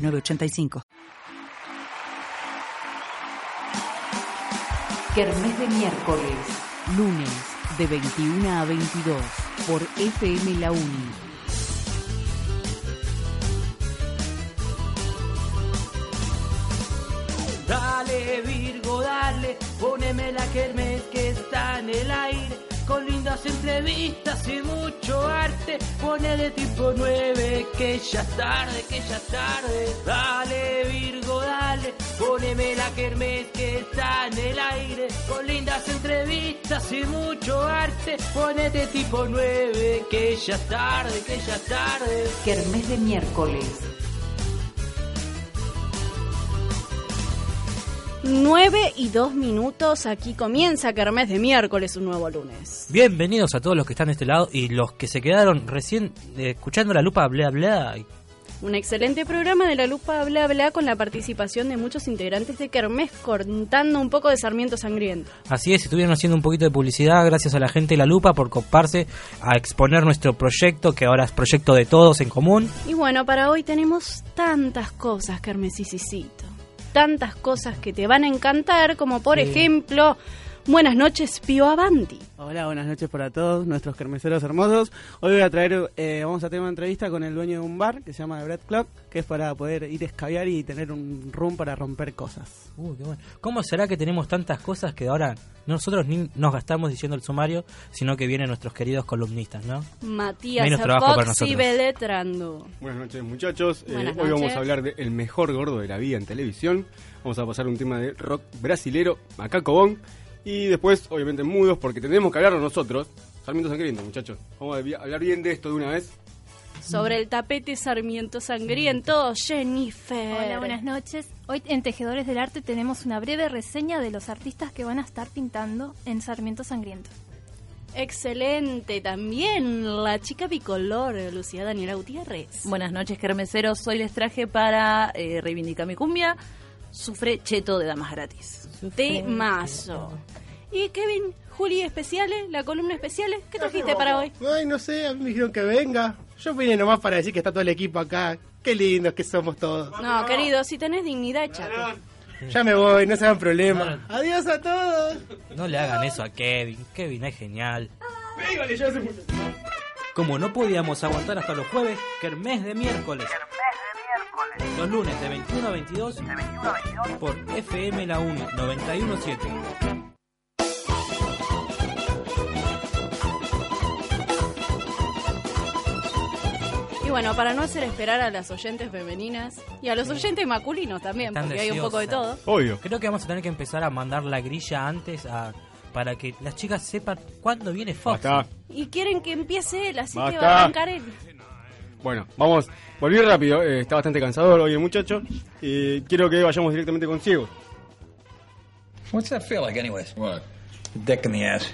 906985. Kermés de miércoles, lunes de 21 a 22 por FM La Uni. Dale Virgo, dale, poneme la kermés que está en el aire, con lindas entrevistas y mucho arte, ponele tipo 9, que ya es tarde, que ya es tarde. Dale Virgo, dale, poneme la kermés que está en el aire, con lindas entrevistas y mucho arte, ponete tipo 9, que ya es tarde, que ya es tarde. Kermés de miércoles, 9 y 2 minutos, aquí comienza Kermés de miércoles, un nuevo lunes. Bienvenidos a todos los que están de este lado y los que se quedaron recién eh, escuchando la lupa bla bla. Un excelente programa de la Lupa Bla Bla con la participación de muchos integrantes de Kermés contando un poco de Sarmiento Sangriento. Así es, estuvieron haciendo un poquito de publicidad gracias a la gente de la lupa por coparse a exponer nuestro proyecto, que ahora es proyecto de todos en común. Y bueno, para hoy tenemos tantas cosas, Kermesisicito. Tantas cosas que te van a encantar, como por ejemplo, Buenas noches, Pío Avanti. Hola, buenas noches para todos nuestros kermeseros hermosos. Hoy voy a traer, eh, vamos a tener una entrevista con el dueño de un bar que se llama The Bread Club, que es para poder ir a escabiar y tener un room para romper cosas. Uy, qué bueno. ¿Cómo será que tenemos tantas cosas que ahora nosotros ni nos gastamos diciendo el sumario, sino que vienen nuestros queridos columnistas, ¿no? Matías Menos trabajo para Foxy nosotros. Beletrando. Buenas noches muchachos, Eh, Buenas hoy vamos noches. a hablar de El mejor gordo de la vida en televisión, vamos a pasar un tema de rock brasilero, Macaco Bon, y después obviamente mudos porque tenemos que hablar nosotros, Sarmiento Sangriento muchachos, vamos a hablar bien de esto de una vez. Sobre el tapete Sarmiento Sangriento, Jennifer. Hola, buenas noches. Hoy en Tejedores del Arte tenemos una breve reseña de los artistas que van a estar pintando en Sarmiento Sangriento. Excelente, también la chica bicolor, Lucía Daniela Gutiérrez. Buenas noches, kermeseros. Hoy les traje para eh, reivindicar mi cumbia. Sufre cheto de damas gratis. De mazo. Y Kevin, Juli Especiales, la columna Especiales, ¿qué trajiste para hoy? Ay, no sé, a mí me dijeron que venga. Yo vine nomás para decir que está todo el equipo acá. Qué lindos que somos todos. No, querido, si tenés dignidad, chato. Ya me voy, no se hagan problema. Adiós a todos. No le hagan eso a Kevin. Kevin es genial. Pégale, ya se puso. Como no podíamos aguantar hasta los jueves, Kermés de miércoles. Los lunes de 21 a 22, por FM La Uni 917. Y bueno, para no hacer esperar a las oyentes femeninas y a los oyentes masculinos también, Están porque hay un poco de todo. Obvio. Creo que vamos a tener que empezar a mandar la grilla antes a, para que las chicas sepan cuándo viene Fox. Y quieren que empiece él, así que va a arrancar él. Bueno, vamos, volví rápido, eh, está bastante cansador hoy el muchacho, y quiero que vayamos directamente con Ciegos. What's that feel like, anyways? What? Dick in the ass.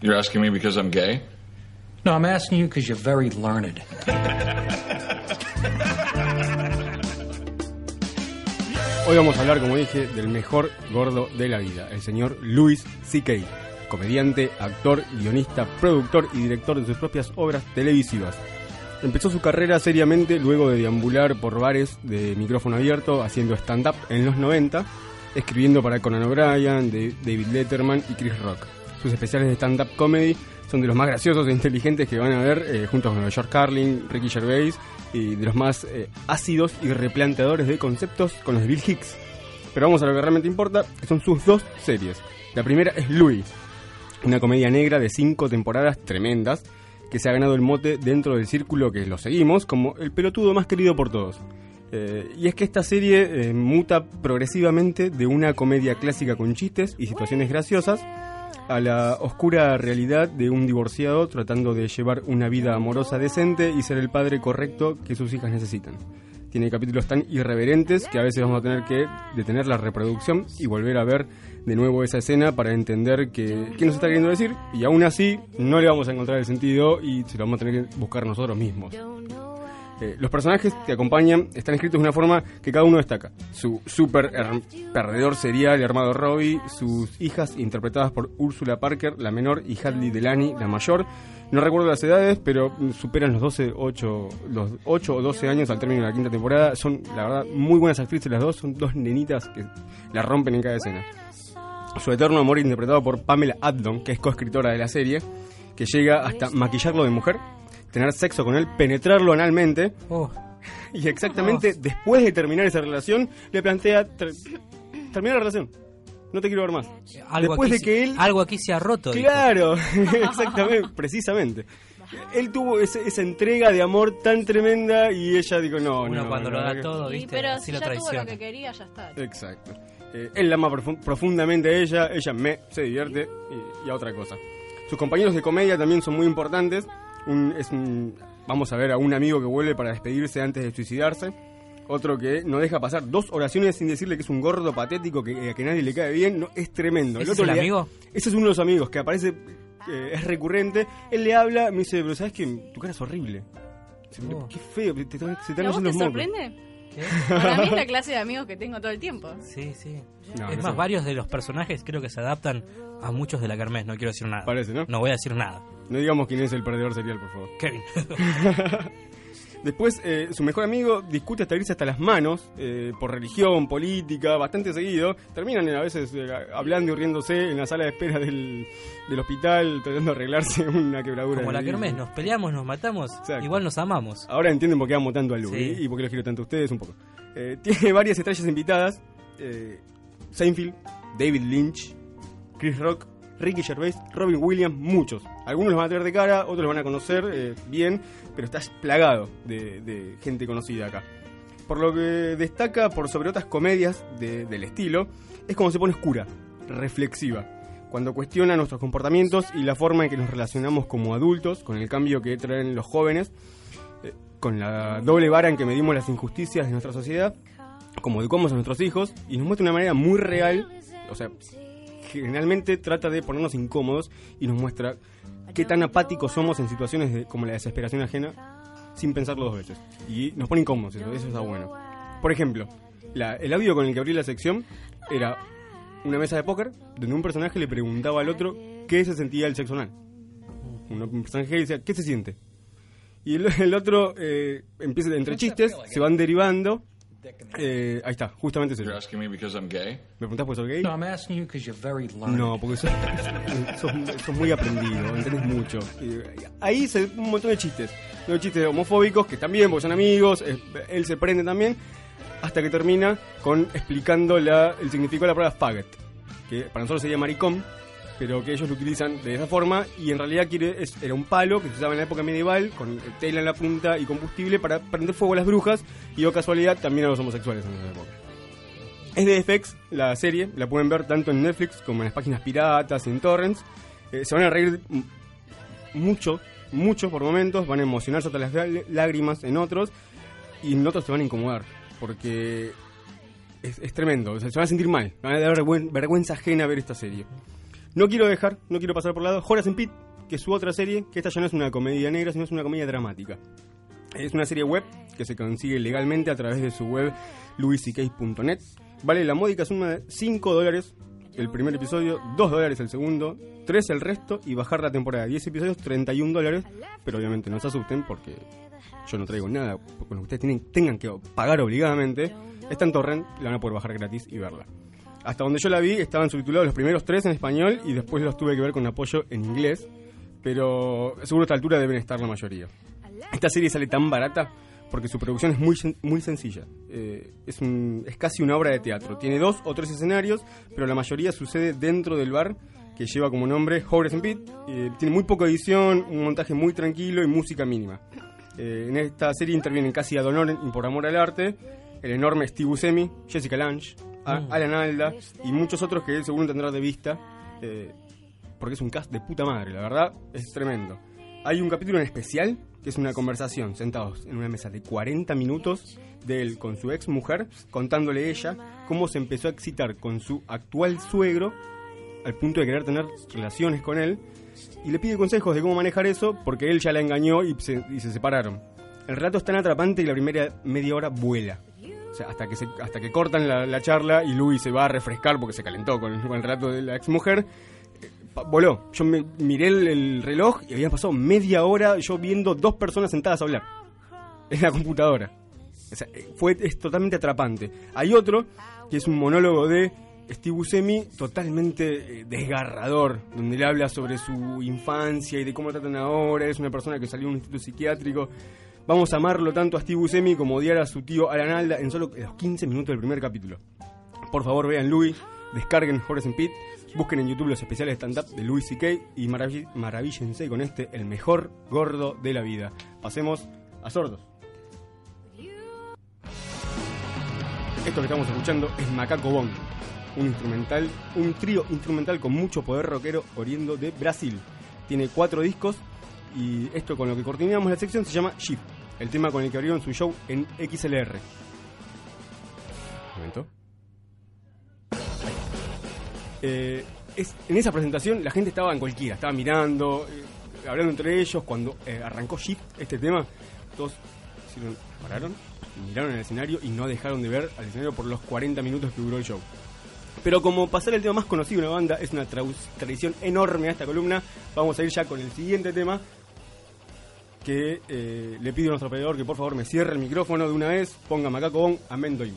You're asking me because I'm gay? No, I'm asking you because you're very learned. Hoy vamos a hablar, como dije, del mejor gordo de la vida, el señor Louis C.K., comediante, actor, guionista, productor y director de sus propias obras televisivas. Empezó su carrera seriamente luego de deambular por bares de micrófono abierto haciendo stand-up en los 90, escribiendo para Conan O'Brien, David Letterman y Chris Rock. Sus especiales de stand-up comedy son de los más graciosos e inteligentes que van a ver eh, juntos con George Carlin, Ricky Gervais y de los más eh, ácidos y replanteadores de conceptos con los de Bill Hicks. Pero vamos a lo que realmente importa, que son sus dos series. La primera es Louis, una comedia negra de cinco temporadas tremendas que se ha ganado el mote dentro del círculo que lo seguimos como el pelotudo más querido por todos. Eh, y es que esta serie eh, muta progresivamente de una comedia clásica con chistes y situaciones graciosas a la oscura realidad de un divorciado tratando de llevar una vida amorosa decente y ser el padre correcto que sus hijas necesitan. Tiene capítulos tan irreverentes que a veces vamos a tener que detener la reproducción y volver a ver de nuevo esa escena para entender que- qué nos está queriendo decir. Y aún así, no le vamos a encontrar el sentido y se lo vamos a tener que buscar nosotros mismos. Eh, los personajes que acompañan están escritos de una forma que cada uno destaca. Su super perdedor serial llamado Robbie, sus hijas interpretadas por Úrsula Parker, la menor, y Hadley Delany, la mayor. No recuerdo las edades, pero superan los 12, 8, los 8 o 12 años al término de la quinta temporada. Son, la verdad, muy buenas actrices las dos. Son dos nenitas que la rompen en cada escena. Su eterno amor interpretado por Pamela Adlon, que es coescritora de la serie, que llega hasta maquillarlo de mujer, tener sexo con él, penetrarlo analmente. Oh. Y exactamente después de terminar esa relación, le plantea ter- terminar la relación. No te quiero ver más. Algo después aquí de que se- él Algo aquí se ha roto. Claro, exactamente, precisamente. Él tuvo ese- esa entrega de amor tan tremenda y ella dijo, no, Uno no. cuando lo da que- todo, Y, ¿viste? pero Así si lo ya tuvo lo que quería, ya está. Exacto. Eh, él la ama profu- profundamente a ella, ella me se divierte y, y a otra cosa. Sus compañeros de comedia también son muy importantes. Un- es un- vamos a ver a un amigo que vuelve para despedirse antes de suicidarse. Otro que no deja pasar dos oraciones sin decirle que es un gordo patético que, que a nadie le cae bien. No, es tremendo. ¿Ese otro es el le- amigo? Ese es uno de los amigos que aparece, eh, es recurrente. Él le habla, me dice, pero ¿sabes qué? Tu cara es horrible. Dice, "Pero Oh. Qué feo, te, te- se te ¿Y están a vos yendo te los mocos. sorprende? ¿Qué? Para mí es la clase de amigos que tengo todo el tiempo. Sí, sí. No, es más, varios de los personajes creo que se adaptan a muchos de la Kermés. No quiero decir nada. Parece, ¿no? No voy a decir nada. No digamos quién es el perdedor serial, por favor. Kevin. Después, eh, su mejor amigo discute hasta irse hasta las manos eh, por religión, política, bastante seguido. Terminan eh, a veces eh, hablando y riéndose en la sala de espera del, del hospital, tratando de arreglarse una quebradura. Como la el- Kermés, nos peleamos, nos matamos, Exacto. igual nos amamos. Ahora entienden por qué amo tanto a Lu Sí. y por qué los quiero tanto a ustedes un poco. Tiene varias estrellas invitadas. Seinfeld, David Lynch, Chris Rock, Ricky Gervais, Robin Williams, muchos. Algunos los van a tener de cara, otros los van a conocer eh, bien, pero está plagado de, gente conocida acá. Por lo que destaca por sobre otras comedias de- del estilo, es como se pone oscura, reflexiva, cuando cuestiona nuestros comportamientos y la forma en que nos relacionamos como adultos, con el cambio que traen los jóvenes, eh, con la doble vara en que medimos las injusticias de nuestra sociedad, como educamos a nuestros hijos, y nos muestra una manera muy real, o sea, generalmente trata de ponernos incómodos y nos muestra qué tan apáticos somos en situaciones de- como la desesperación ajena sin pensarlo dos veces. Y nos pone incómodos, eso, eso está bueno. Por ejemplo, el audio con el que abrí la sección era una mesa de póker donde un personaje le preguntaba al otro qué se sentía el sexo anal. Un un personaje le decía, ¿qué se siente? Y el, el otro eh, empieza entre chistes, se van derivando. Eh, ahí está, justamente es eso. You're asking me because I'm gay? ¿Me preguntás por ser gay? No, I'm asking you because you're very learned. No, porque sos, sos, sos muy aprendido, entendés mucho. Y ahí se un montón de chistes. Los chistes homofóbicos, que están bien porque son amigos, él se prende también, hasta que termina con explicando la, el significado de la palabra faggot, que para nosotros sería maricón, pero que ellos lo utilizan de esa forma y en realidad era un palo que se usaba en la época medieval con tela en la punta y combustible para prender fuego a las brujas y o casualidad también a los homosexuales en esa época. Es de FX, la serie, la pueden ver tanto en Netflix como en las páginas piratas en torrents. Eh, se van a reír mucho, mucho por momentos, van a emocionarse hasta las lá- lágrimas en otros y en otros se van a incomodar porque es, tremendo, se van a sentir mal, van a dar vergüen- vergüenza ajena ver esta serie. No quiero dejar, no quiero pasar por lado, Horace and Pete, que es su otra serie, que esta ya no es una comedia negra, sino es una comedia dramática. Es una serie web que se consigue legalmente a través de su web louisck.net. Vale la módica suma de 5 dólares el primer episodio, 2 dólares el segundo, 3 el resto y bajar la temporada de 10 episodios, 31 dólares. Pero obviamente no se asusten porque yo no traigo nada con lo que ustedes tengan que pagar obligadamente. Está en torrent, la van a poder bajar gratis y verla. Hasta donde yo la vi estaban subtitulados los primeros tres en español y después los tuve que ver con apoyo en inglés. Pero seguro a esta altura deben estar la mayoría. Esta serie sale tan barata porque su producción es muy, muy sencilla. Eh, es, un- es casi una obra de teatro. Tiene dos o tres escenarios, pero la mayoría sucede dentro del bar que lleva como nombre Horace and Pete. Eh, tiene muy poca edición, un montaje muy tranquilo y música mínima. Eh, en esta serie intervienen casi ad honorem y por amor al arte el enorme Steve Buscemi, Jessica Lange, a- Mm. Alan Alda y muchos otros que seguro tendrás de vista. eh, porque es un cast de puta madre, la verdad, es tremendo. Hay un capítulo en especial que es una conversación sentados en una mesa de 40 minutos de él con su ex mujer, contándole ella cómo se empezó a excitar con su actual suegro al punto de querer tener relaciones con él y le pide consejos de cómo manejar eso porque él ya la engañó y se, y se separaron. El relato es tan atrapante que la primera media hora vuela. Hasta que, se- hasta que cortan la, la charla y Louis se va a refrescar porque se calentó con, con el relato de la ex mujer. Voló. Yo me, miré el, el reloj y había pasado media hora yo viendo dos personas sentadas a hablar. En la computadora. Eh, fue, es totalmente atrapante. Hay otro que es un monólogo de Steve Buscemi totalmente eh, desgarrador, donde le habla sobre su infancia y de cómo tratan ahora. Es una persona que salió de un instituto psiquiátrico. Vamos a amarlo tanto a Steve Buscemi como odiar a su tío Alan Alda en solo los 15 minutos del primer capítulo. Por favor, vean Louis, descarguen Horace and Pete, busquen en YouTube los especiales de stand-up de Louis C.K. y maravi- maravíllense con este, el mejor gordo de la vida. Pasemos a sordos. Esto que estamos escuchando es Macaco Bong, un instrumental, un trío instrumental con mucho poder rockero oriendo de Brasil. Tiene cuatro discos y esto con lo que coordinamos la sección se llama Shift, el tema con el que abrieron su show en XLR. Un momento. Eh, es, en esa presentación la gente estaba en cualquiera, estaba mirando, eh, hablando entre ellos. Cuando eh, arrancó Shift, este tema, todos hicieron- pararon, miraron el escenario y no dejaron de ver al escenario por los 40 minutos que duró el show. Pero como pasar el tema más conocido de una banda es una tradición enorme a esta columna, vamos a ir ya con el siguiente tema. Que eh, le pido a nuestro operador que por favor me cierre el micrófono de una vez, ponga Macaco Bon, amén doy.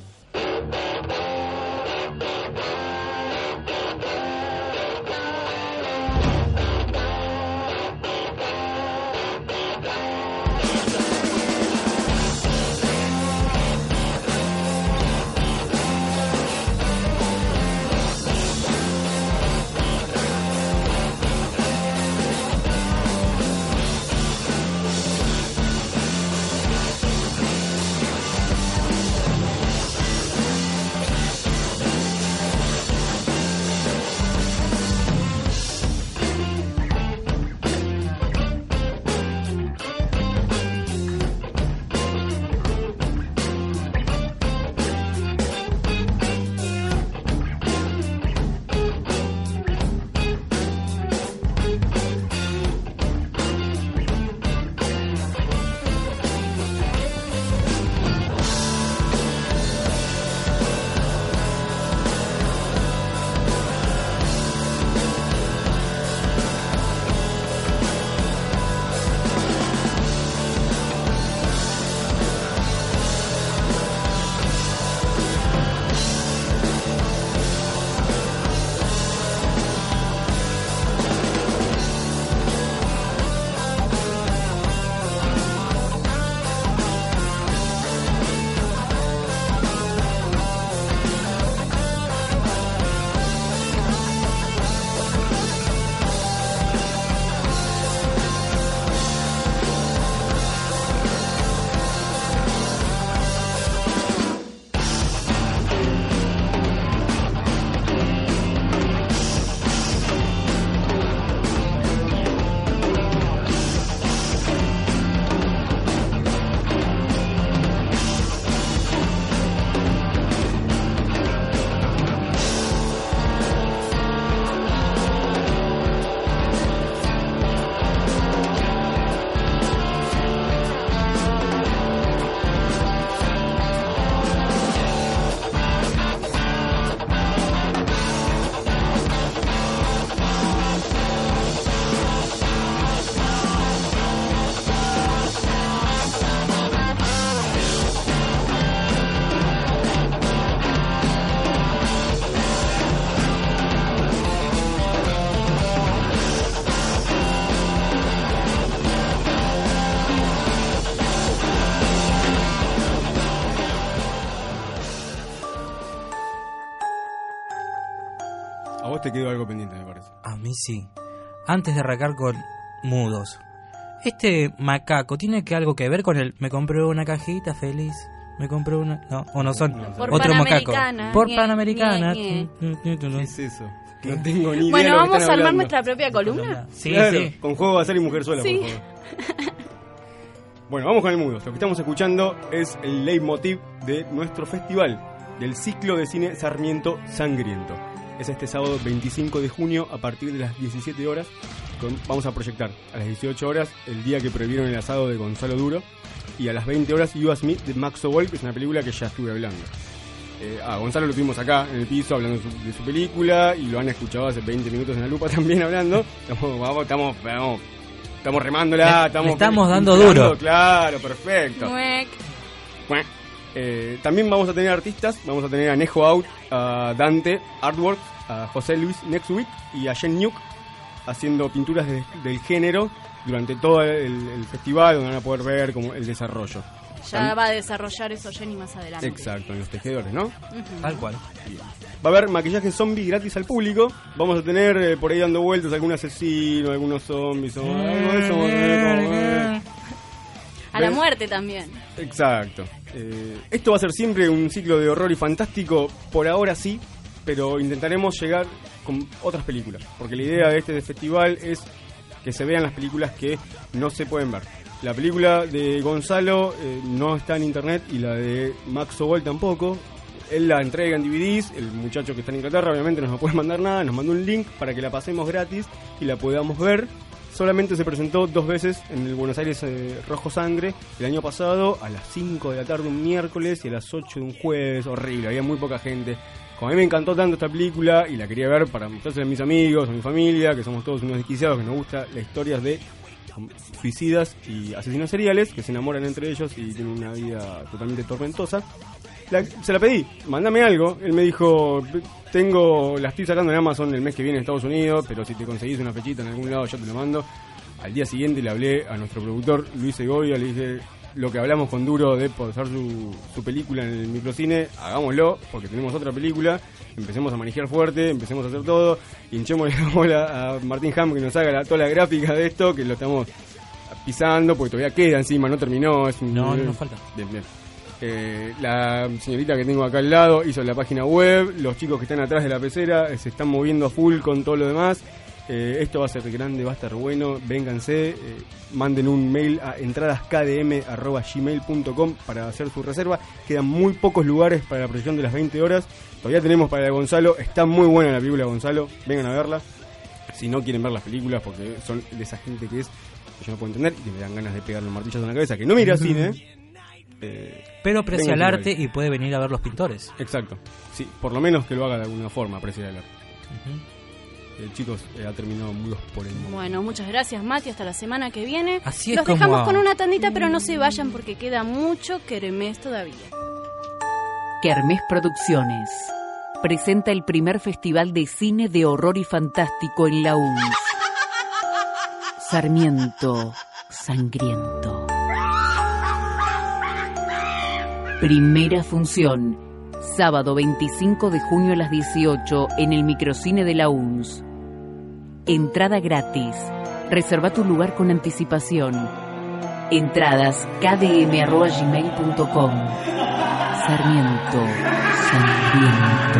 Te quedó algo pendiente, me parece. A mí sí. Antes de arrancar con mudos. Este macaco tiene que algo que ver con el me compré una cajita feliz. Me compré una. No, o no son. Por Otro macaco. Panamericana. Por Ñe, Panamericana. Ñe, ¿Qué es eso? No tengo ni idea. Bueno, vamos a armar hablando. nuestra propia columna. Sí, Claro, sí. Con juego de azar y mujer sola, Sí. por favor. Bueno, vamos con el mudo. Lo que estamos escuchando es el leitmotiv de nuestro festival, del ciclo de cine Sarmiento Sangriento. Es este sábado 25 de junio a partir de las 17 horas. Con- vamos a proyectar a las 18 horas el día que prohibieron el asado de Gonzalo Duro y a las 20 horas You Me de Max Oboy, que es una película que ya estuve hablando. Eh, a Gonzalo lo tuvimos acá en el piso hablando de su, de su película y lo han escuchado hace 20 minutos en la lupa también hablando. Estamos, vamos, estamos, vamos, estamos remándola, le estamos, estamos dando duro. Claro, perfecto. Eh, también vamos a tener artistas, vamos a tener a Nejo Out, a Dante Artwork, a José Luis Nextweek y a Jen Nuke haciendo pinturas de- del género durante todo el, el festival donde van a poder ver como el desarrollo. Ya va a desarrollar eso Jenny más adelante. Exacto, en los tejedores, ¿no? Tal cual. Va a haber maquillaje zombie gratis al público. Vamos a tener eh, por ahí dando vueltas algún asesino, algunos zombies o algo de eso. eh, A la muerte también. Exacto. Eh, esto va a ser siempre un ciclo de horror y fantástico, por ahora sí, pero intentaremos llegar con otras películas, porque la idea de este festival es que se vean las películas que no se pueden ver. La película de Gonzalo eh, no está en internet y la de Max Obol tampoco. Él la entrega en DVDs, el muchacho que está en Inglaterra obviamente no nos puede mandar nada, nos mandó un link para que la pasemos gratis y la podamos ver. Solamente se presentó dos veces en el Buenos Aires eh, Rojo Sangre el año pasado a las 5 de la tarde un miércoles y a las 8 de un jueves, horrible, había muy poca gente. Como a mí me encantó tanto esta película y la quería ver para mostrársela a mis amigos, a mi familia, que somos todos unos desquiciados, que nos gusta las historias de suicidas y asesinos seriales que se enamoran entre ellos y tienen una vida totalmente tormentosa. La- se la pedí, mándame algo. Él me dijo, tengo, la estoy sacando en Amazon el mes que viene en Estados Unidos, pero si te conseguís una fechita en algún lado yo te lo mando. Al día siguiente le hablé a nuestro productor Luis Segovia, le dije lo que hablamos con Duro de posar su, su película en el microcine, hagámoslo, porque tenemos otra película, empecemos a manejar fuerte, empecemos a hacer todo, hinchemos la bola a Martín Ham que nos haga la, toda la gráfica de esto, que lo estamos pisando, porque todavía queda encima, no terminó. Es un- No, no falta. Bien, bien. Eh, la señorita que tengo acá al lado hizo la página web, los chicos que están atrás de la pecera eh, se están moviendo a full con todo lo demás. Eh, esto va a ser grande, va a estar bueno, vénganse, eh, manden un mail a entradaskdm.gmail.com para hacer su reserva. Quedan muy pocos lugares para la proyección de las 20 horas. Todavía tenemos para la de Gonzalo, está muy buena la película de Gonzalo, vengan a verla. Si no quieren ver las películas, porque son de esa gente que es, que yo no puedo entender, y que me dan ganas de pegarle un martillazo en la cabeza, que no mira cine, eh, Pero aprecia el arte y puede venir a ver los pintores. Exacto. Sí, por lo menos que lo haga de alguna forma, apreciar el arte. Eh, chicos, eh, ha terminado mudos por el momento. Bueno, muchas gracias Mati, hasta la semana que viene. Así es Los como- dejamos con una tandita, pero no se vayan porque queda mucho kermés todavía. Kermés Producciones presenta el primer festival de cine de horror y fantástico en la UNS. Sarmiento Sangriento. Primera función, sábado 25 de junio a las 18 en el microcine de la UNS. Entrada gratis. Reserva tu lugar con anticipación. Entradas kdm.gmail.com Sarmiento Sangriento.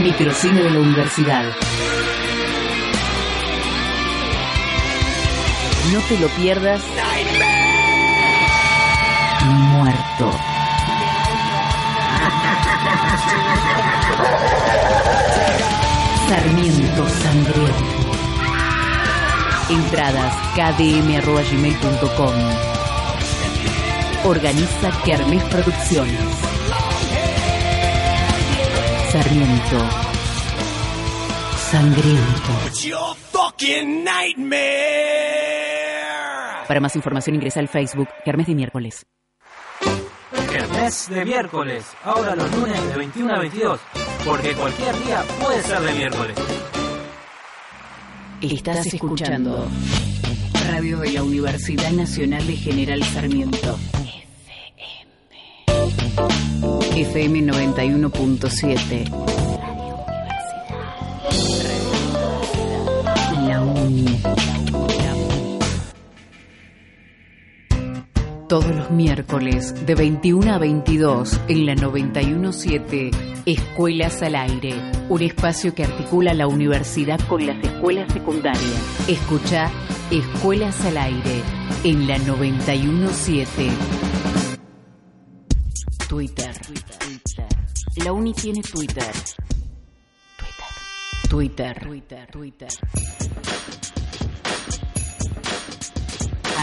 Microcine de la Universidad. No te lo pierdas. Muerto. Sarmiento Sangriento. Entradas kdm.gmail.com Organiza Kermés Producciones. Sarmiento. Sangriento. Para más información ingresa al Facebook Kermés de miércoles. Kermés de miércoles, ahora los lunes de 21 a 22, porque cualquier día puede ser de miércoles. Estás escuchando Radio de la Universidad Nacional de General Sarmiento. FM 91.7. Todos los miércoles de 21 a 22 en la 917 Escuelas al Aire, un espacio que articula la universidad con las escuelas secundarias. Escucha Escuelas al Aire en la 917. Twitter. La Uni tiene Twitter. Twitter. Twitter. Twitter.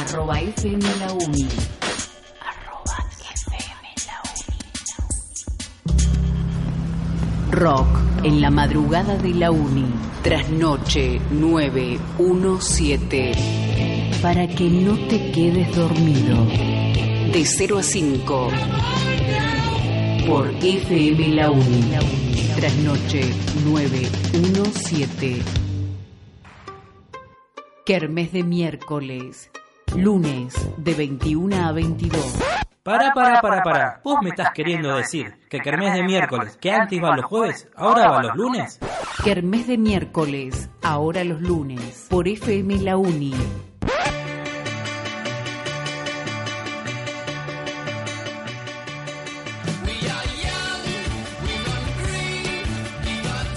Arroba FM La Uni. Arroba FM La Uni. Rock en la madrugada de la Uni. Trasnoche 917. Para que no te quedes dormido. De 0 a 5. Por FM La Uni. Trasnoche 917. Kermes de miércoles. Lunes de 21 a 22. Para, para, para, para. ¿Vos me estás queriendo decir que Kermés de miércoles, que antes iba los jueves, ahora va los lunes? Kermés de miércoles, ahora los lunes. Por FM La Uni.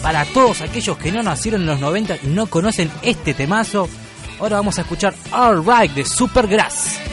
Para todos aquellos que no nacieron en los 90 y no conocen este temazo, ahora vamos a escuchar All Right de Supergrass.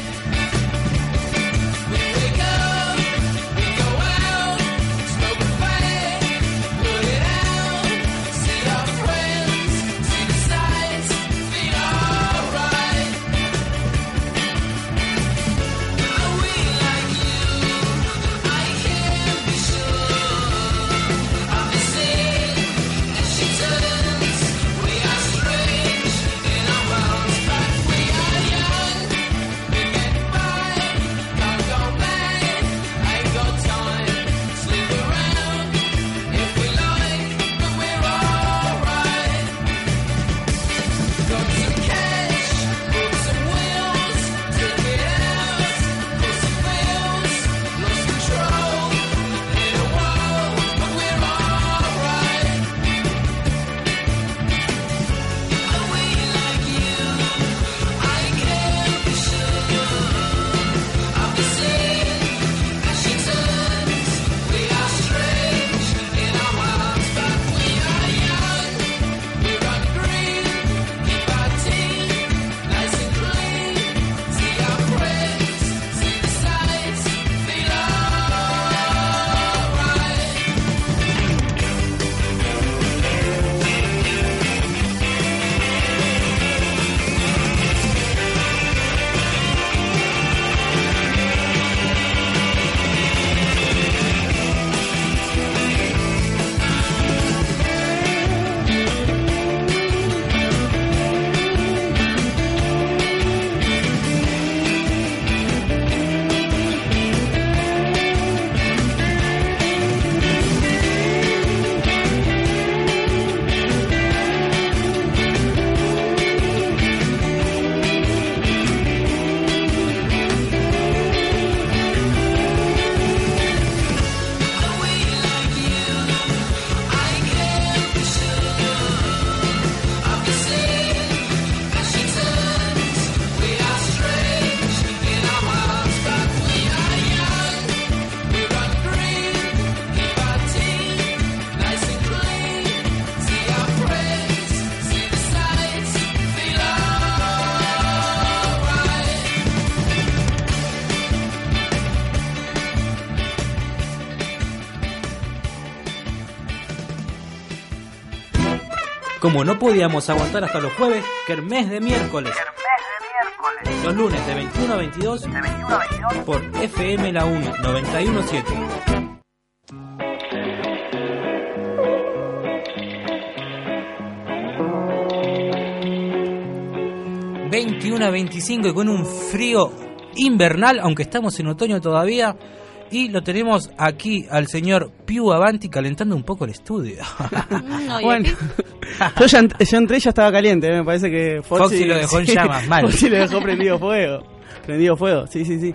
Como no podíamos aguantar hasta los jueves, Kermés de miércoles. Los lunes de 21 a 22, por FM La 1 917. ...21 a 25 y con un frío invernal, aunque estamos en otoño todavía... Y lo tenemos aquí al señor Piu Avanti calentando un poco el estudio. bueno, yo ya, ya entré y ya estaba caliente, ¿eh? me parece que Foxy, Foxy lo dejó en llamas, mal. Foxy lo dejó prendido fuego. Prendido fuego, sí, sí, sí.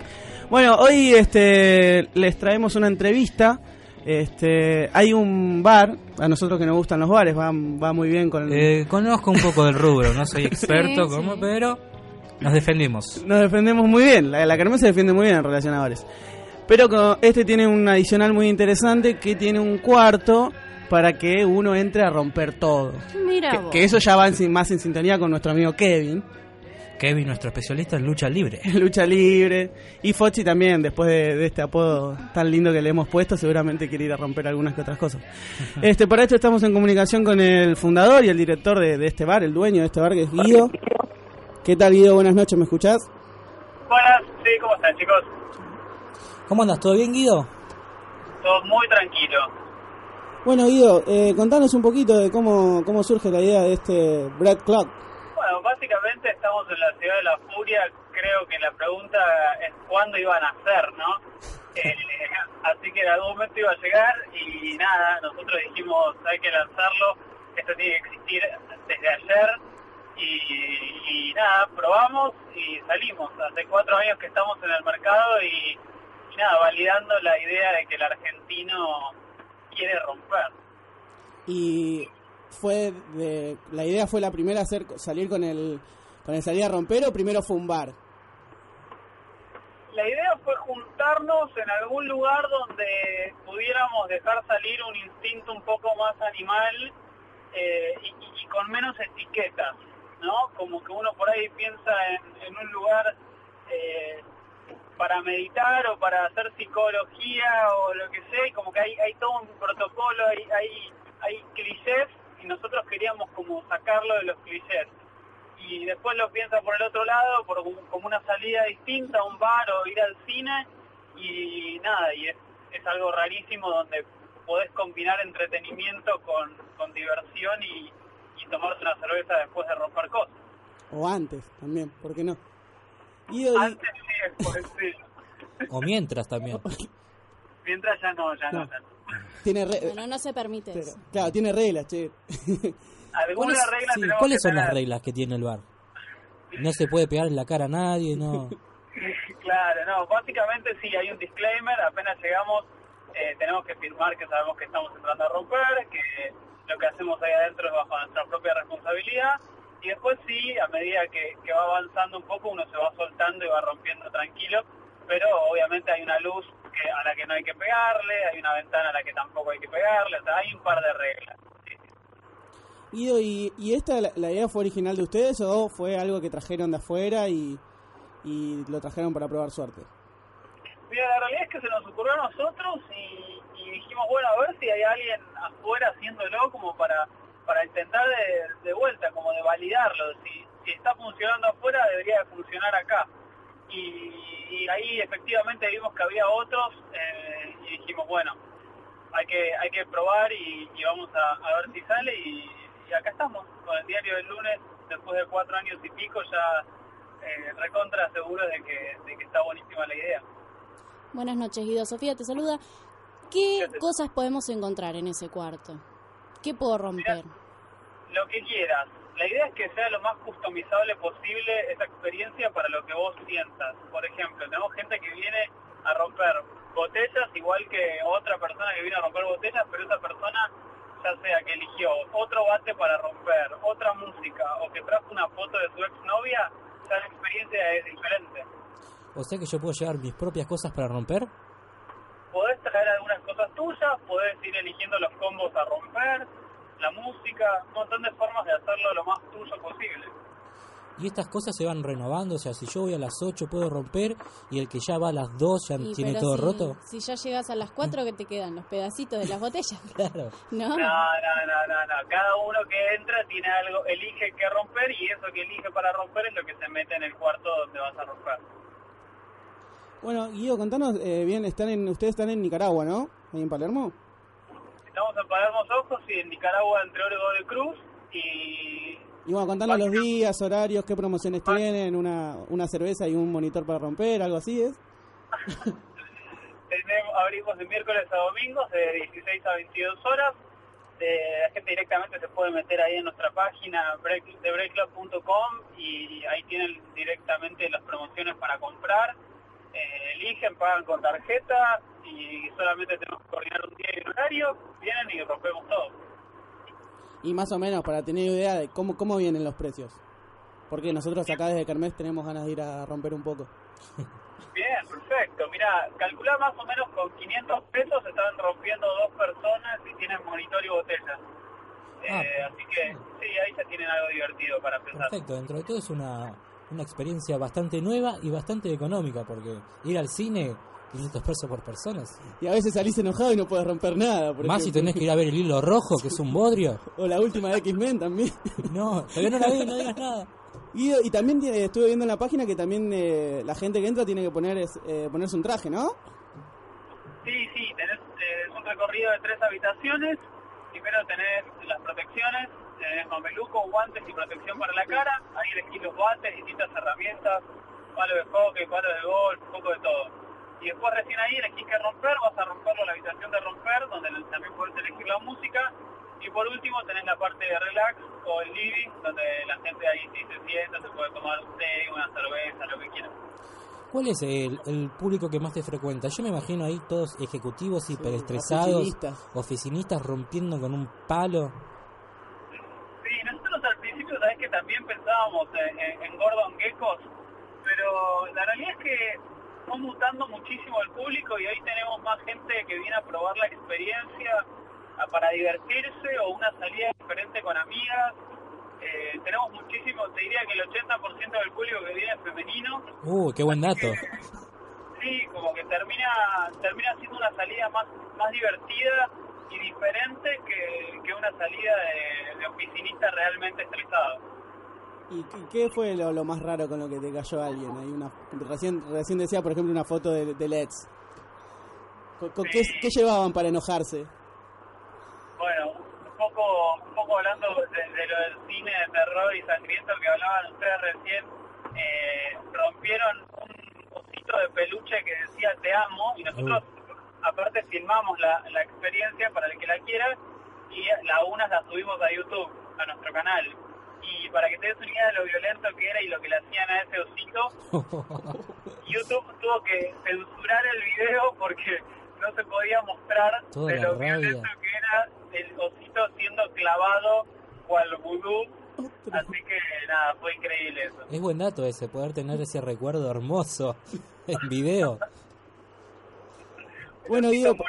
Bueno, hoy este les traemos una entrevista. Este, hay un bar, a nosotros que nos gustan los bares, va, va muy bien con Eh, conozco un poco del rubro, no soy experto, Sí, como, sí. pero Nos defendimos. Nos defendemos muy bien, la, la kermés se defiende muy bien en relación a bares. Pero con- este tiene un adicional muy interesante que tiene un cuarto para que uno entre a romper todo. Mira Que, vos. que eso ya va en más en sintonía con nuestro amigo Kevin, Kevin, nuestro especialista en lucha libre. en lucha libre. Y Fochi también, después de, de este apodo tan lindo que le hemos puesto, seguramente quiere ir a romper algunas que otras cosas. este Para esto estamos en comunicación con el fundador y el director de, de este bar, el dueño de este bar, que es Guido. ¿Qué tal, Guido? Buenas noches, ¿me escuchás? Buenas, sí, ¿cómo están chicos? ¿Cómo andas? ¿Todo bien, Guido? Todo muy tranquilo. Bueno, Guido, eh, contanos un poquito de cómo, cómo surge la idea de este Bread Club. Bueno, básicamente estamos en la ciudad de la furia. Creo que la pregunta es cuándo iban a nacer, ¿no? Eh, así que en algún momento iba a llegar y nada, nosotros dijimos hay que lanzarlo. Esto tiene que existir desde ayer y, y nada, probamos y salimos. Hace cuatro años que estamos en el mercado y, y nada, validando la idea de que el argentino quiere romper. Y fue de, la idea fue la primera hacer salir con el con el salir a romper o primero fue un bar. La idea fue juntarnos en algún lugar donde pudiéramos dejar salir un instinto un poco más animal eh, y, con menos etiquetas, ¿no? Como que uno por ahí piensa en, en un lugar eh, para meditar o para hacer psicología o lo que sea, y como que hay, hay todo un protocolo, hay, hay, clichés y nosotros queríamos como sacarlo de los clichés y después lo piensa por el otro lado, por como una salida distinta, un bar o ir al cine, y nada, y es, es algo rarísimo donde podés combinar entretenimiento con, con diversión y, y una cerveza después de romper cosas. O antes también, ¿por qué no? Antes sí, después sí. O mientras también. Mientras ya no, ya no. No. ya no. tiene re- Bueno, no se permite eso. claro, tiene reglas, che. Algunas ¿Cuáles, reglas sí, ¿cuáles son las reglas que tiene el bar? No se puede pegar en la cara a nadie, no. Claro, no, básicamente sí, hay un disclaimer, apenas llegamos eh, tenemos que firmar que sabemos que estamos entrando a romper, que lo que hacemos ahí adentro es bajo nuestra propia responsabilidad y después sí, a medida que, que va avanzando un poco uno se va soltando y va rompiendo tranquilo, pero obviamente hay una luz que, a la que no hay que pegarle, hay una ventana a la que tampoco hay que pegarle, o sea, hay un par de reglas. Guido, ¿y, y esta la, la idea fue original de ustedes o fue algo que trajeron de afuera y, y lo trajeron para probar suerte? Mira, la realidad es que se nos ocurrió a nosotros y, y dijimos, bueno, a ver si hay alguien afuera haciéndolo como para, para intentar de, de vuelta, como de validarlo. Si, si está funcionando afuera, debería de funcionar acá. Y, y ahí efectivamente vimos que había otros eh, y dijimos, bueno, hay que hay que probar y, y vamos a, a ver si sale y, y acá estamos, con el diario del lunes, después de cuatro años y pico, ya eh, recontra seguro de que, de que está buenísima la idea. Buenas noches, Guido. Sofía te saluda. ¿Qué cosas podemos encontrar en ese cuarto? ¿Qué puedo romper? lo que quieras. La idea es que sea lo más customizable posible esa experiencia para lo que vos sientas. Por ejemplo, tenemos gente que viene a romper botellas igual que otra persona que viene a romper botellas, pero esa persona ya sea que eligió otro bate para romper, otra música o que trajo una foto de su exnovia, ya la experiencia es diferente. O sea que yo puedo llevar mis propias cosas para romper. Podés traer algunas cosas tuyas, podés ir eligiendo los combos a romper, la música, un montón de formas de hacerlo lo más tuyo posible. Y estas cosas se van renovando. O sea, si yo voy a las 8 puedo romper y el que ya va a las 2 ya Y, tiene todo si, roto. Si ya llegas a las 4, que te quedan? Los pedacitos de las botellas. Claro. ¿No? No, no, no, no, no. Cada uno que entra tiene algo, elige qué romper y eso que elige para romper es lo que se mete en el cuarto donde vas a romper. Bueno, Guido, contanos eh, bien, están en, ustedes están en Nicaragua, ¿no? Ahí en Palermo. Estamos en Palermo Ojos y en Nicaragua entre Órego de Cruz y Y bueno, contanos los días, horarios, qué promociones tienen, una, una cerveza y un monitor para romper, algo así es. tenemos, abrimos de miércoles a domingos de 16 a 22 horas. Eh, la gente directamente se puede meter ahí en nuestra página break, de breakclub.com y ahí tienen directamente las promociones para comprar. Eh, eligen, pagan con tarjeta y solamente tenemos que coordinar un día y un horario. Vienen y rompemos todo. Y más o menos para tener idea de cómo, cómo vienen los precios. Porque nosotros acá desde Kermés tenemos ganas de ir a romper un poco. Bien, perfecto. Mira, calcula más o menos con 500 pesos están rompiendo dos personas y tienen monitor y botella. Ah. Eh, así que sí, ahí ya tienen algo divertido para empezar. Perfecto, dentro de todo es una, una experiencia bastante nueva y bastante económica, porque ir al cine, 500 pesos por persona. Y a veces salís enojado y no puedes romper nada. por Más si ejemplo. tenés que ir a ver el hilo rojo, que es un bodrio. O la última de X-Men también. No, todavía no la vi, no digas nada. Y, y también tiene- estuve viendo en la página que también eh, la gente que entra tiene que poner es- eh, ponerse un traje, ¿no? Sí, sí, tenés eh, es un recorrido de tres habitaciones. Primero tenés las protecciones, tenés mameluco, guantes y protección para la cara. Ahí elegís los guantes, distintas herramientas, palo de hockey, palo de golf, un poco de todo. Y después recién ahí elegís que romper, vas a romperlo en la habitación de romper, donde también podés elegir la música. Y por último tenés la parte de relax o el living, donde la gente ahí sí se sienta, se puede tomar un té, una cerveza, lo que quiera. ¿Cuál es el, el público que más te frecuenta? Yo me imagino ahí todos ejecutivos hiperestresados, oficinistas. oficinistas rompiendo con un palo. Sí, nosotros al principio, sabes que también pensábamos en, en- en Gordon Geckos, pero la realidad es que fue mutando muchísimo el público y hoy tenemos más gente que viene a probar la experiencia a- para divertirse o una salida diferente con amigas. Eh, tenemos muchísimo, te diría que el 80% del público que viene es femenino. Uh, qué buen dato. Sí, como que termina termina siendo una salida más más divertida y diferente que, que una salida de, de oficinista realmente estresado. ¿Y qué, fue lo, lo más raro con lo que te cayó alguien? Hay una, recién, recién decía, por ejemplo, una foto de, de LEDs. ¿Con- con qué, qué llevaban para enojarse? Bueno, un poco un poco hablando de, de lo del cine de terror y sangriento que hablaban ustedes recién, eh, rompieron un osito de peluche que decía te amo y nosotros aparte filmamos la, la experiencia para el que la quiera y la unas la subimos a YouTube, a nuestro canal. Y para que te des una idea de lo violento que era y lo que le hacían a ese osito, YouTube tuvo que censurar el video porque no se podía mostrar Toda de lo rabia. violento que era el osito siendo clavado cual vudú. Así que nada, fue increíble eso. Es buen dato ese, poder tener ese recuerdo hermoso en video. Bueno, pa-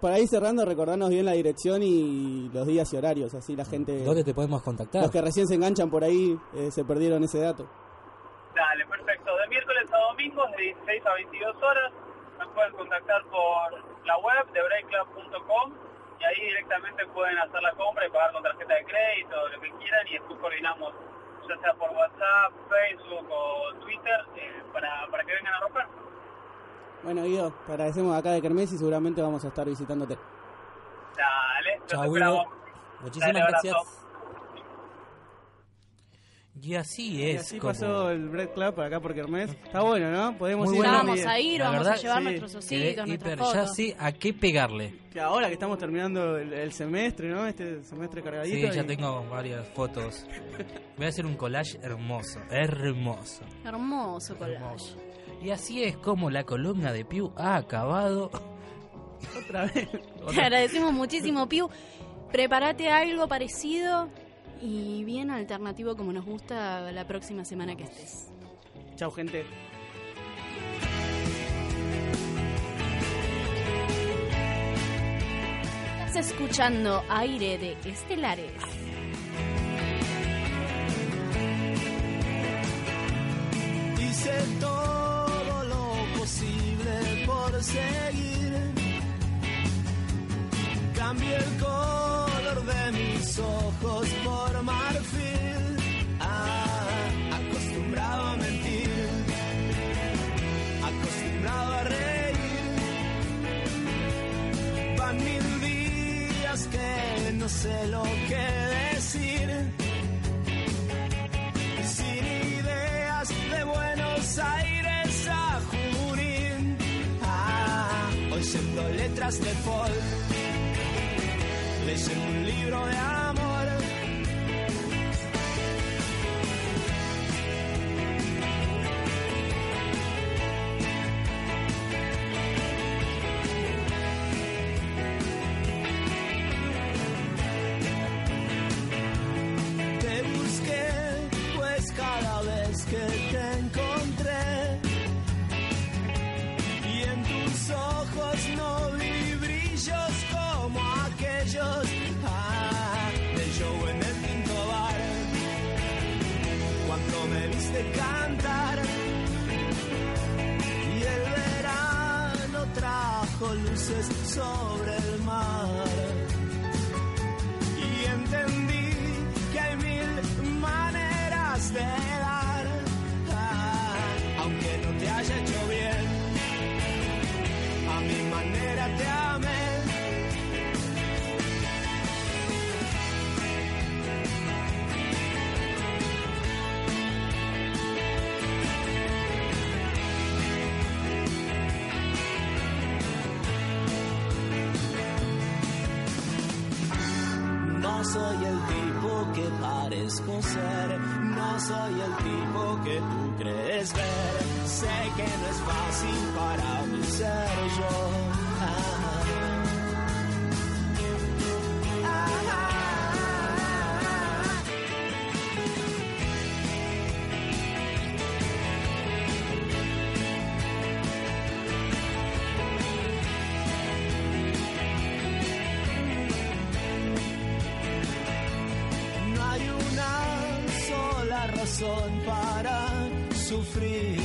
para ir cerrando, recordarnos bien la dirección y los días y horarios, así la gente... ¿Dónde te podemos contactar? Los que recién se enganchan por ahí eh, se perdieron ese dato. Dale, perfecto. De miércoles a domingos de 16 a 22 horas nos pueden contactar por la web de breakclub.com y ahí directamente pueden hacer la compra y pagar con tarjeta de crédito, lo que quieran y después coordinamos ya sea por WhatsApp, Facebook o Twitter eh, para, para que vengan a romper. Bueno, Guido, te agradecemos acá de Kermés y seguramente vamos a estar visitándote. Dale, Chao. Guido. Muchísimas Dale, gracias. Y así Y es. así como- pasó el Bread Club por acá por Kermés. Está bueno, ¿no? Podemos Muy ir bueno. Vamos a ir, La vamos a llevar sí. nuestros ositos, nuestras hiper- ya fotos. sé a qué pegarle. Que ahora que estamos terminando el, el semestre, ¿no? Este semestre cargadito. Sí, ya y- tengo varias fotos. Voy a hacer un collage hermoso, hermoso. Hermoso collage. Y así es como la columna de Piu ha acabado. Otra vez. Te agradecemos muchísimo, Piu. Prepárate algo parecido y bien alternativo como nos gusta la próxima semana que estés. Chau, gente. Estás escuchando aire de Estelares. Hice todo posible por seguir. Cambié el color de mis ojos por marfil. Ah, acostumbrado a mentir. Acostumbrado a reír. Van mil días que no sé lo que letras de folk. Leyendo un libro de tipo que tú crees ver. Sé que no es fácil para mí ser yo. Ah. sofrer.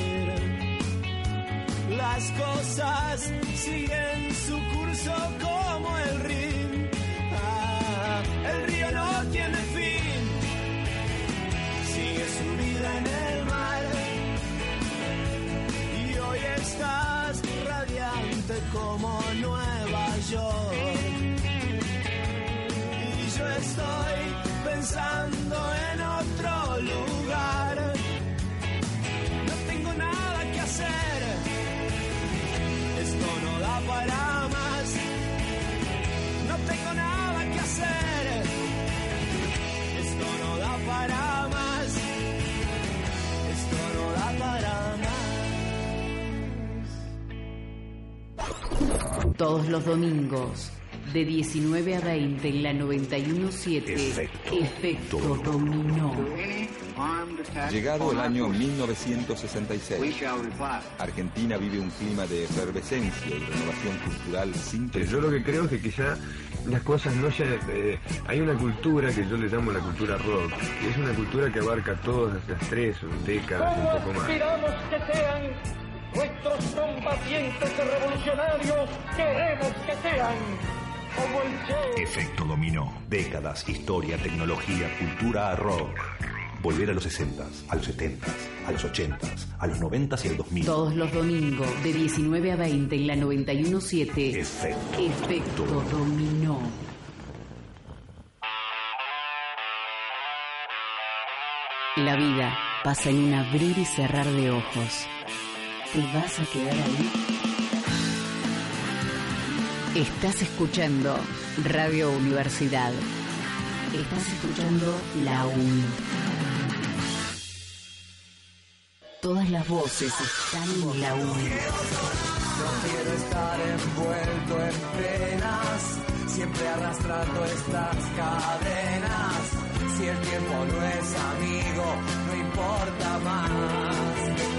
Todos los domingos, de 19 a 20 en la 917. Efecto, Dominó. Llegado el año 1966, Argentina vive un clima de efervescencia y renovación cultural sin Yo lo que creo es que quizá las cosas no ya... eh, hay una cultura que yo le llamo la cultura rock, que es una cultura que abarca todas estas tres décadas, un poco más. Nuestros combatientes revolucionarios, queremos que sean como el Che. Efecto dominó. Décadas, historia, tecnología, cultura, rock. Volver a los 60s, a los 70s, a los 80s, a los 90s y al 2000. Todos los domingos, de 19 a 20 en la 917. Efecto. Efecto Dominó. La vida pasa en un abrir y cerrar de ojos. ¿Te vas a quedar ahí? Estás escuchando Radio Universidad. Estás escuchando la UNI. Todas las voces están en la UNI. No quiero estar envuelto en penas, siempre arrastrando estas cadenas. Si el tiempo no es amigo, no importa más.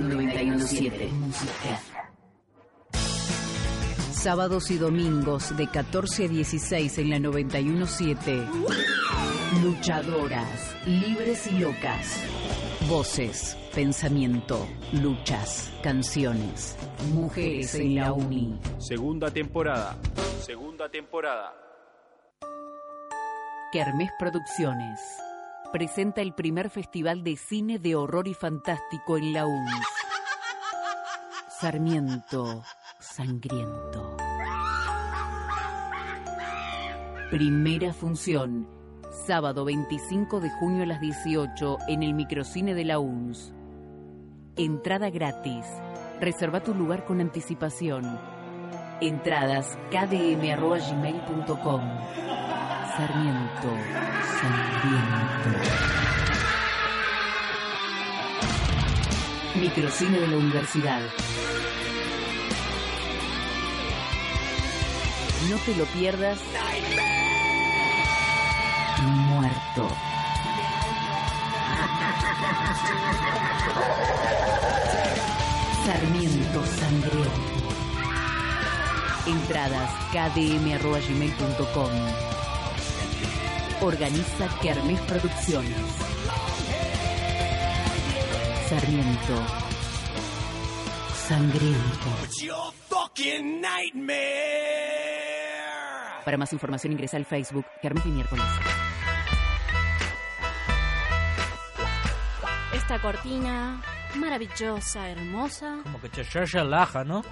917 Música. Sábados y domingos de 14 a 16 en la 917. Luchadoras, libres y locas. Voces, pensamiento, luchas, canciones. Mujeres en la uni. Segunda temporada. Segunda temporada. Kermés Producciones presenta el primer festival de cine de horror y fantástico en la UNS. Sarmiento Sangriento. Primera función, sábado 25 de junio a las 18 en el microcine de la UNS. Entrada gratis. Reserva tu lugar con anticipación. Entradas kdm.gmail.com Sarmiento Sangriento. Microcine de la Universidad. No te lo pierdas. Muerto. Sarmiento Sangriento. Entradas kdm.gmail.com Organiza Kermés Producciones. Sarmiento. Sangriento. Para más información ingresa al Facebook Kermés de Miércoles. Esta cortina maravillosa, hermosa. Como que te se laja, ¿no?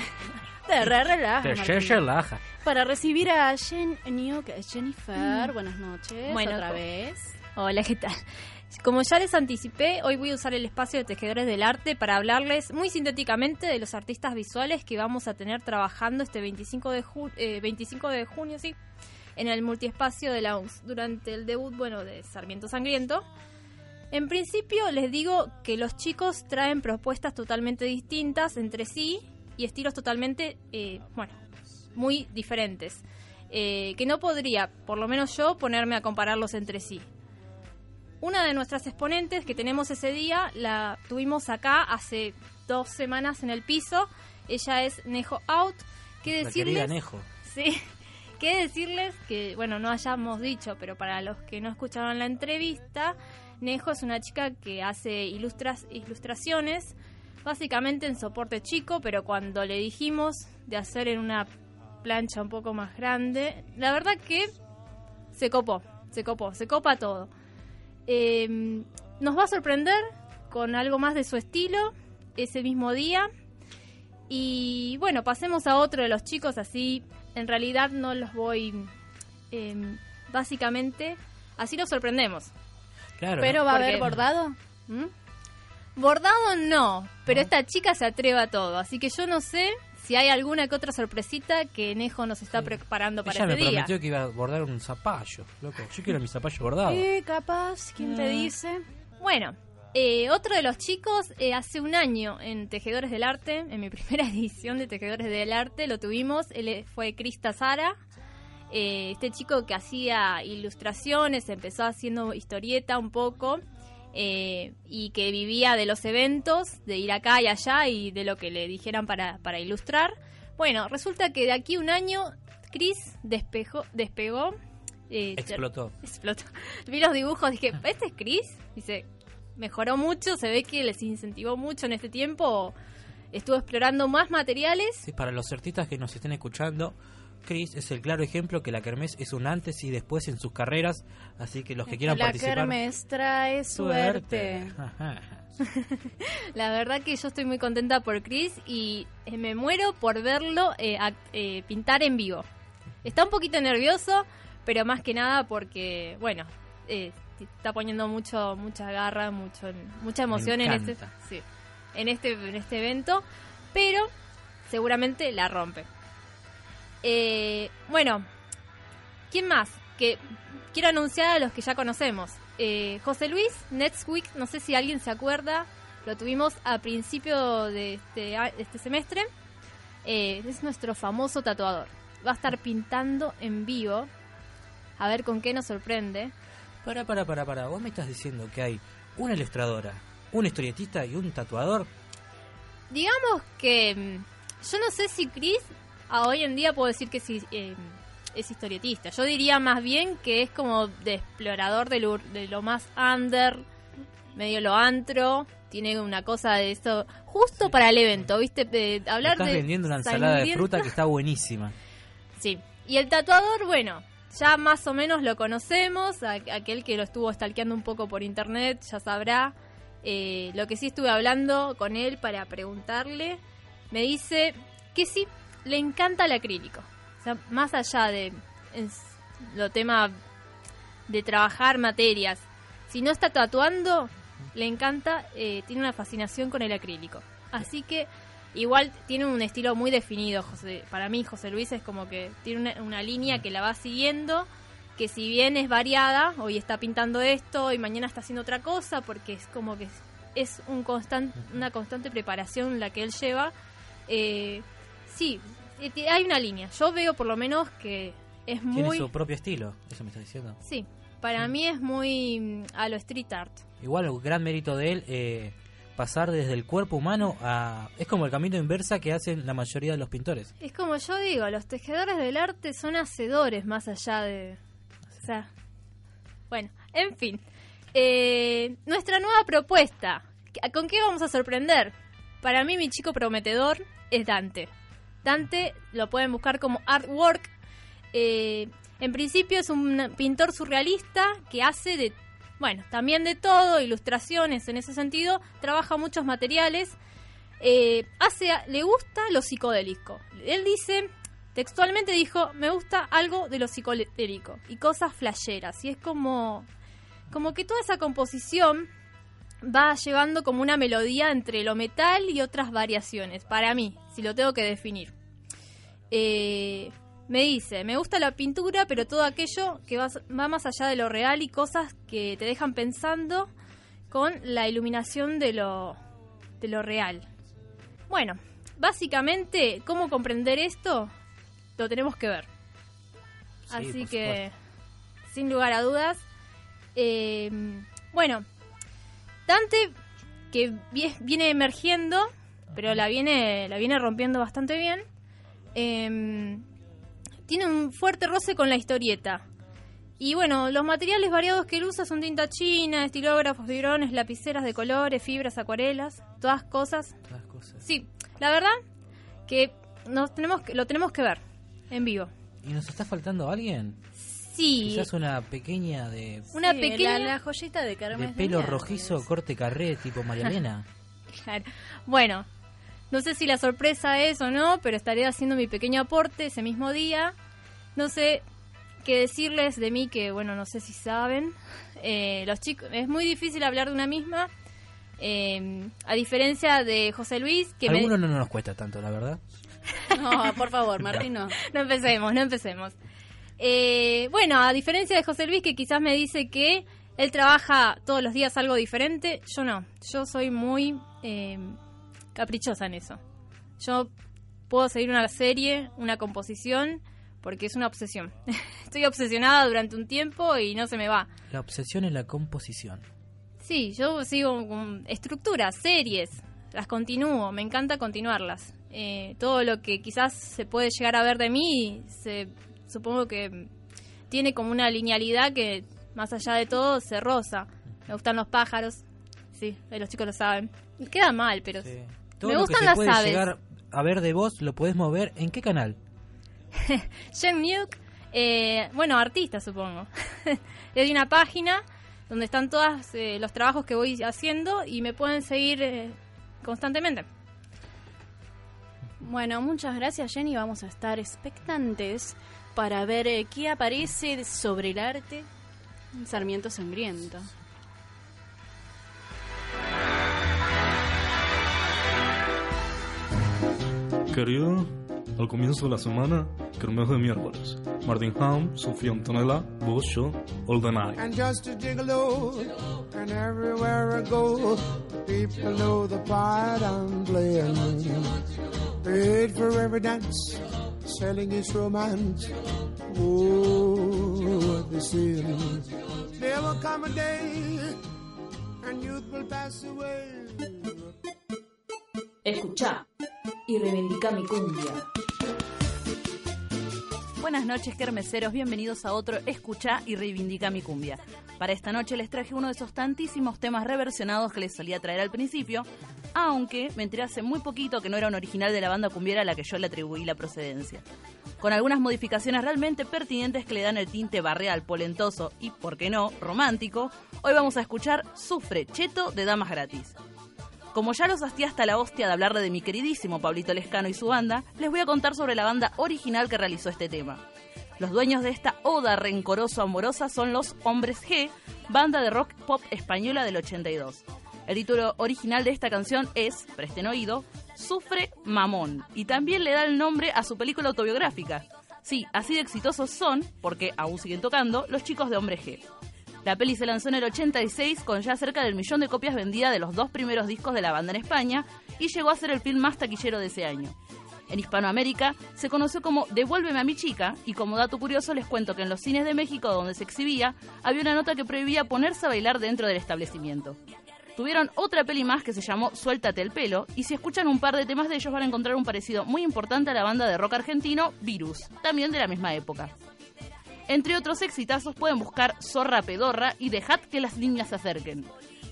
Te re relaja, Te Martín. se laja. Para recibir a Jen New, que es Jennifer. Mm. Buenas noches. Bueno, otra vez. Hola, ¿qué tal? Como ya les anticipé, hoy voy a usar el espacio de Tejedores del Arte para hablarles muy sintéticamente de los artistas visuales que vamos a tener trabajando este 25 de, ju- eh, 25 de junio, sí, en el multiespacio de la UNS, durante el debut, bueno, de Sarmiento Sangriento. En principio les digo que los chicos traen propuestas totalmente distintas entre sí y estilos totalmente, eh, bueno, muy diferentes. Eh, que no podría, por lo menos yo, ponerme a compararlos entre sí. Una de nuestras exponentes que tenemos ese día la tuvimos acá hace dos semanas en el piso. Ella es Nejo Out. ¿Qué La decirles? Nejo. Sí. ¿Qué decirles? Que, bueno, no hayamos dicho, pero para los que no escucharon la entrevista, Nejo es una chica que hace ilustras, ilustraciones, básicamente en soporte chico, pero cuando le dijimos de hacer en una plancha un poco más grande, la verdad que se copó, se copó, se copa todo. Eh, nos va a sorprender con algo más de su estilo ese mismo día. Y bueno, pasemos a otro de los chicos, así en realidad no los voy, eh, básicamente, así los sorprendemos. Claro. Pero va a haber bordado. ¿Mm? Bordado no, pero esta chica se atreve a todo, así que yo no sé si hay alguna que otra sorpresita que Nejo nos está preparando para Ella me este día. prometió que iba a bordar un zapallo, loco. Yo quiero mi zapallo bordado. Eh, capaz, ¿quién te Ah. dice? Bueno, eh, otro de los chicos, eh, hace un año en Tejedores del Arte, en mi primera edición de Tejedores del Arte, lo tuvimos, él eh, fue Crista Sara. Eh, este chico que hacía ilustraciones, empezó haciendo historieta un poco eh, y que vivía de los eventos, de ir acá y allá y de lo que le dijeran para, para ilustrar. Bueno, resulta que de aquí un año Chris despejó, despegó. eh, Explotó. explotó. Vi los dibujos, dije, ¿este es Chris? Dice, mejoró mucho, se ve que les incentivó mucho en este tiempo. Estuvo explorando más materiales. Sí, para los artistas que nos estén escuchando, Chris es el claro ejemplo que la Kermés es un antes y después en sus carreras, así que los que quieran la participar... kermés trae suerte. La verdad que yo estoy muy contenta por Chris y eh, me muero por verlo eh, eh, pintar en vivo. Está un poquito nervioso, pero más que nada porque, bueno, eh, está poniendo mucho mucha garra, mucho mucha emoción en este, sí, en este en este evento, pero seguramente la rompe. Eh, bueno, ¿quién más? Que quiero anunciar a los que ya conocemos. Eh, José Luis, Next Week, no sé si alguien se acuerda, lo tuvimos a principio de este, de este semestre. Eh, es nuestro famoso tatuador. Va a estar pintando en vivo. A ver con qué nos sorprende. Para, para, para, para. Vos me estás diciendo que hay una ilustradora, un historietista y un tatuador. Digamos que mm, yo no sé si Chris a hoy en día puedo decir que sí, eh, es historietista. Yo diría más bien que es como de explorador de lo, de lo más under, medio lo antro. Tiene una cosa de eso justo para el evento, ¿viste? De hablar Estás de vendiendo una ensalada de fruta que está buenísima. Sí. Y el tatuador, bueno, ya más o menos lo conocemos. aquel que lo estuvo stalkeando un poco por internet ya sabrá. Eh, lo que sí estuve hablando con él para preguntarle, me dice que sí, le encanta el acrílico. Más allá de en s- lo tema de trabajar materias, si no está tatuando, le encanta, eh, tiene una fascinación con el acrílico. Así que igual tiene un estilo muy definido. José, para mí José Luis es como que tiene una, línea que la va siguiendo, que si bien es variada, hoy está pintando esto y mañana está haciendo otra cosa, porque es como que es, es un constan- una constante preparación la que él lleva. Eh, sí, eh, hay una línea. Yo veo por lo menos que es Tiene muy... su propio estilo, eso me estás diciendo. Sí, para mí es muy mm, a lo street art. Igual, un gran mérito de él, eh, pasar desde el cuerpo humano a... Es como el camino inversa que hacen la mayoría de los pintores. Es como yo digo, los tejedores del arte son hacedores más allá de... O sea, Bueno, en fin. Eh, nuestra nueva propuesta. ¿Con qué vamos a sorprender? Para mí, mi chico prometedor es Dante. Lo pueden buscar como artwork. Eh, en principio es un pintor surrealista que hace de, bueno, también de todo, ilustraciones en ese sentido, trabaja muchos materiales, eh, hace, le gusta lo psicodélico. Él dice, textualmente dijo, me gusta algo de lo psicodélico y cosas flasheras. Y es como, como que toda esa composición va llevando como una melodía entre lo metal y otras variaciones, para mí, si lo tengo que definir. Eh, me dice, me gusta la pintura, pero todo aquello que va, va, más allá de lo real y cosas que te dejan pensando con la iluminación de lo, de lo real. Bueno, básicamente, ¿cómo comprender esto? Lo tenemos que ver. Sí, Así que, sin lugar a dudas, eh, bueno, Dante, que vi- viene emergiendo, pero la viene, la viene rompiendo bastante bien, eh, tiene un fuerte roce con la historieta. Y bueno, los materiales variados que él usa son tinta china, estilógrafos, fibrones, lapiceras de colores, fibras, acuarelas, todas cosas. Todas cosas. Sí, la verdad que nos tenemos que, lo tenemos que ver en vivo. ¿Y nos está faltando alguien? Sí, Quizás una pequeña de, una Sí, pequeña... La, la joyita de de Carmen. pelo rojizo, corte carré, tipo María Elena. Claro. Bueno, no sé si la sorpresa es o no, pero estaré haciendo mi pequeño aporte ese mismo día. No sé qué decirles de mí, que bueno, no sé si saben. Eh, los chicos, es muy difícil hablar de una misma. eh, a diferencia de José Luis, que me- Algunos no nos cuesta tanto, la verdad. No, por favor, Martín, no. no empecemos, no empecemos. Eh, bueno, a diferencia de José Luis, que quizás me dice que él trabaja todos los días algo diferente, yo no. Yo soy muy eh, caprichosa en eso. Yo puedo seguir una serie, una composición, porque es una obsesión. Estoy obsesionada durante un tiempo y no se me va. La obsesión es la composición. Sí, yo sigo con estructuras, series, las continúo, me encanta continuarlas. Eh, todo lo que quizás se puede llegar a ver de mí, se, supongo que tiene como una linealidad que más allá de todo se roza. Me gustan los pájaros, sí, los chicos lo saben. Queda mal, pero Todo me lo que gustan se las puede aves. llegar a ver de vos, lo podés mover. ¿En qué canal? Jen Nuke, eh, bueno, artista supongo. es de una página donde están todos los trabajos que voy haciendo y me pueden seguir eh, constantemente. Bueno, muchas gracias Jenny. Vamos a estar expectantes para ver eh, qué aparece sobre el arte en Sarmiento Sangriento. Querido, al comienzo de la semana, Kermés de miércoles. Martin Ham, Sofía Antonella, vos, yo, All the Night. And just a gigolo, and everywhere I go, people know the part I'm playing. Paid for every dance, selling its romance. Oh, what they say. There will come a day, and youth will pass away. Escuchá y reivindica mi cumbia. Buenas noches, kermeseros. Bienvenidos a otro Escucha y Reivindica mi cumbia. Para esta noche les traje uno de esos tantísimos temas reversionados que les solía traer al principio, aunque me enteré hace muy poquito que no era un original de la banda cumbiera a la que yo le atribuí la procedencia. Con algunas modificaciones realmente pertinentes que le dan el tinte barreal, polentoso y, por qué no, romántico, hoy vamos a escuchar Sufre Cheto de Damas Gratis. Como ya los hastía hasta la hostia de hablarle de mi queridísimo Pablito Lescano y su banda, les voy a contar sobre la banda original que realizó este tema. Los dueños de esta oda rencoroso-amorosa son los Hombres G, banda de rock pop española del 82. El título original de esta canción es, presten oído, Sufre Mamón, y también le da el nombre a su película autobiográfica. Sí, así de exitosos son, porque aún siguen tocando, los chicos de Hombres G. La peli se lanzó en el 86 con ya cerca del millón de copias vendidas de los dos primeros discos de la banda en España y llegó a ser el film más taquillero de ese año. En Hispanoamérica se conoció como Devuélveme a mi chica y como dato curioso les cuento que en los cines de México donde se exhibía había una nota que prohibía ponerse a bailar dentro del establecimiento. Tuvieron otra peli más que se llamó Suéltate el pelo y si escuchan un par de temas de ellos van a encontrar un parecido muy importante a la banda de rock argentino Virus, también de la misma época. Entre otros exitazos pueden buscar Zorra Pedorra y Dejad que las niñas se acerquen.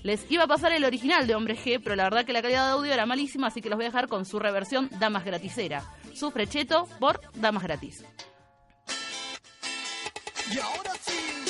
Les iba a pasar el original de Hombre G, pero la verdad que la calidad de audio era malísima, así que los voy a dejar con su reversión Damas Gratisera. Sufre Cheto por Damas Gratis. Y ahora sí,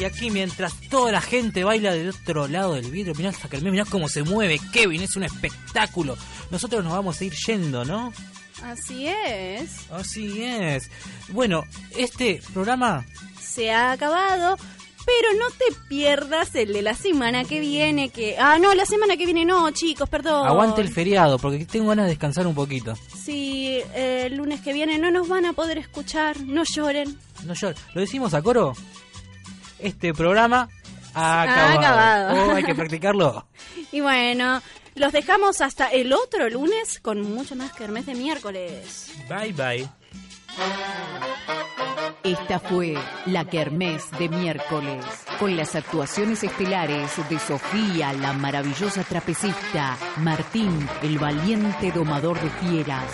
Y aquí mientras toda la gente baila del otro lado del vidrio, mirá hasta que el mirá cómo se mueve Kevin, es un espectáculo. Nosotros nos vamos a ir yendo, ¿no? Así es. Así es. Bueno, este programa Se ha acabado. Pero no te pierdas el de la semana que viene, que... Ah, no, la semana que viene no, chicos, perdón. aguante el feriado, porque tengo ganas de descansar un poquito. Sí, eh, el lunes que viene no nos van a poder escuchar, no lloren. No yo, ¿Lo decimos a coro? Este programa ha Ha acabado. acabado. Oh, hay que practicarlo. Y bueno, los dejamos hasta el otro lunes con mucho más que el mes de miércoles. Bye bye. Esta fue la Kermés de miércoles, con las actuaciones estelares de Sofía, la maravillosa trapecista, Martín, el valiente domador de fieras,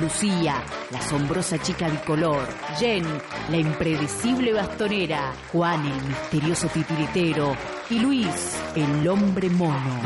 Lucía, la asombrosa chica bicolor, Jen, la impredecible bastonera, Juan, el misterioso titiritero, y Luis, el hombre mono.